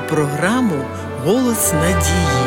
програму Голос надії.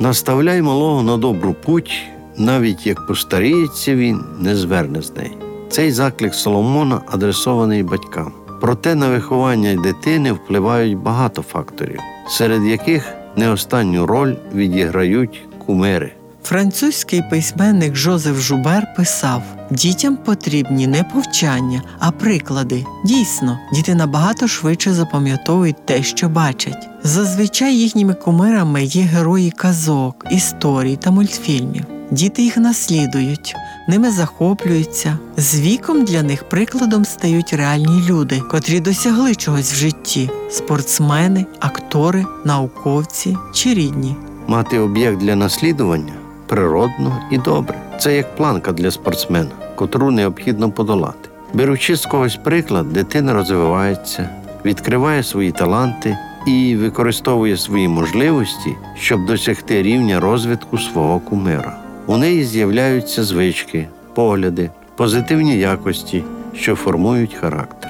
Наставляй малого на добру путь, навіть як постаріється він, не зверне з неї. Цей заклик Соломона адресований батькам. Проте на виховання дитини впливають багато факторів, серед яких не останню роль відіграють кумири. Французький письменник Жозеф Жубер писав: дітям потрібні не повчання, а приклади. Дійсно, діти набагато швидше запам'ятовують те, що бачать. Зазвичай їхніми кумирами є герої казок, історій та мультфільмів. Діти їх наслідують, ними захоплюються. З віком для них прикладом стають реальні люди, котрі досягли чогось в житті: спортсмени, актори, науковці чи рідні. Мати об'єкт для наслідування природно і добре. Це як планка для спортсмена, котру необхідно подолати. Беручи з когось приклад, дитина розвивається, відкриває свої таланти і використовує свої можливості, щоб досягти рівня розвитку свого кумира. У неї з'являються звички, погляди, позитивні якості, що формують характер.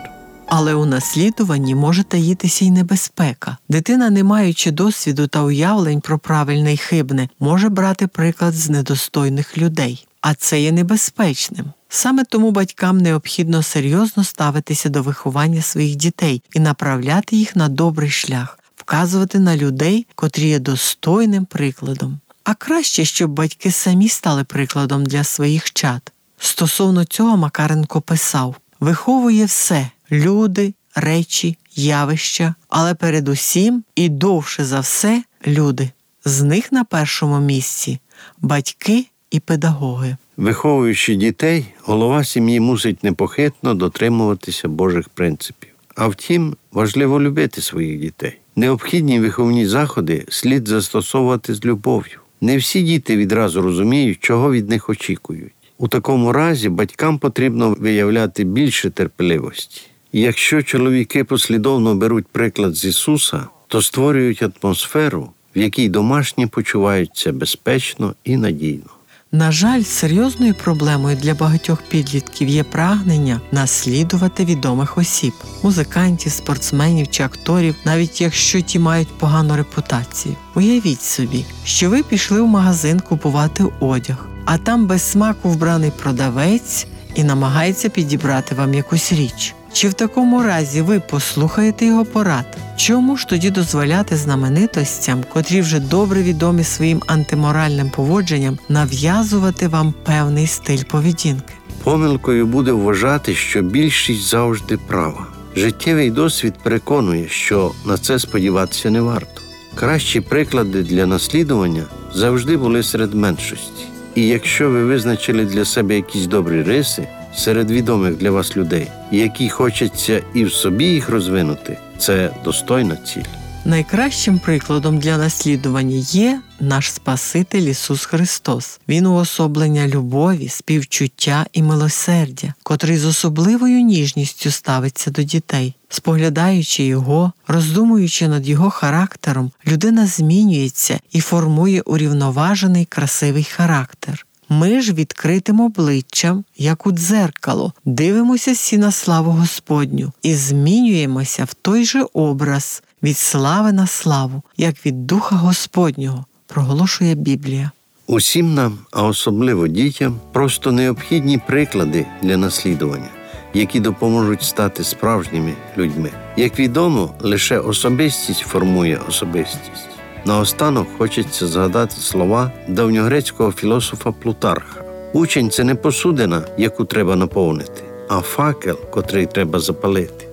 Але у наслідуванні може таїтися й небезпека. Дитина, не маючи досвіду та уявлень про правильне й хибне, може брати приклад з недостойних людей, а це є небезпечним. Саме тому батькам необхідно серйозно ставитися до виховання своїх дітей і направляти їх на добрий шлях, вказувати на людей, котрі є достойним прикладом. А краще, щоб батьки самі стали прикладом для своїх чад. Стосовно цього Макаренко писав: виховує все люди, речі, явища, але передусім і довше за все люди. З них на першому місці батьки і педагоги. Виховуючи дітей, голова сім'ї мусить непохитно дотримуватися Божих принципів. А втім, важливо любити своїх дітей. Необхідні виховні заходи слід застосовувати з любов'ю. Не всі діти відразу розуміють, чого від них очікують. У такому разі батькам потрібно виявляти більше терпеливості. Якщо чоловіки послідовно беруть приклад з Ісуса, то створюють атмосферу, в якій домашні почуваються безпечно і надійно. На жаль, серйозною проблемою для багатьох підлітків є прагнення наслідувати відомих осіб, музикантів, спортсменів чи акторів, навіть якщо ті мають погану репутацію. Уявіть собі, що ви пішли в магазин купувати одяг, а там без смаку вбраний продавець і намагається підібрати вам якусь річ. Чи в такому разі ви послухаєте його порад? Чому ж тоді дозволяти знаменитостям, котрі вже добре відомі своїм антиморальним поводженням, нав'язувати вам певний стиль поведінки? Помилкою буде вважати, що більшість завжди права. Життєвий досвід переконує, що на це сподіватися не варто. Кращі приклади для наслідування завжди були серед меншості. І якщо ви визначили для себе якісь добрі риси серед відомих для вас людей, які хочеться і в собі їх розвинути, це достойна ціль. Найкращим прикладом для наслідування є наш Спаситель Ісус Христос. Він уособлення любові, співчуття і милосердя, котрий з особливою ніжністю ставиться до дітей. Споглядаючи його, роздумуючи над його характером, людина змінюється і формує урівноважений красивий характер. Ми ж відкритим обличчям, як у дзеркало, дивимося всі на славу Господню і змінюємося в той же образ від слави на славу, як від Духа Господнього, проголошує Біблія. Усім нам, а особливо дітям, просто необхідні приклади для наслідування, які допоможуть стати справжніми людьми. Як відомо, лише особистість формує особистість. Наостанок хочеться згадати слова давньогрецького філософа Плутарха. Учень це не посудина, яку треба наповнити, а факел, котрий треба запалити.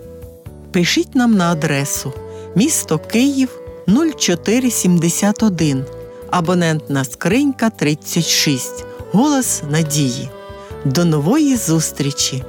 Пишіть нам на адресу місто Київ 0471, абонентна скринька 36, голос надії. До нової зустрічі!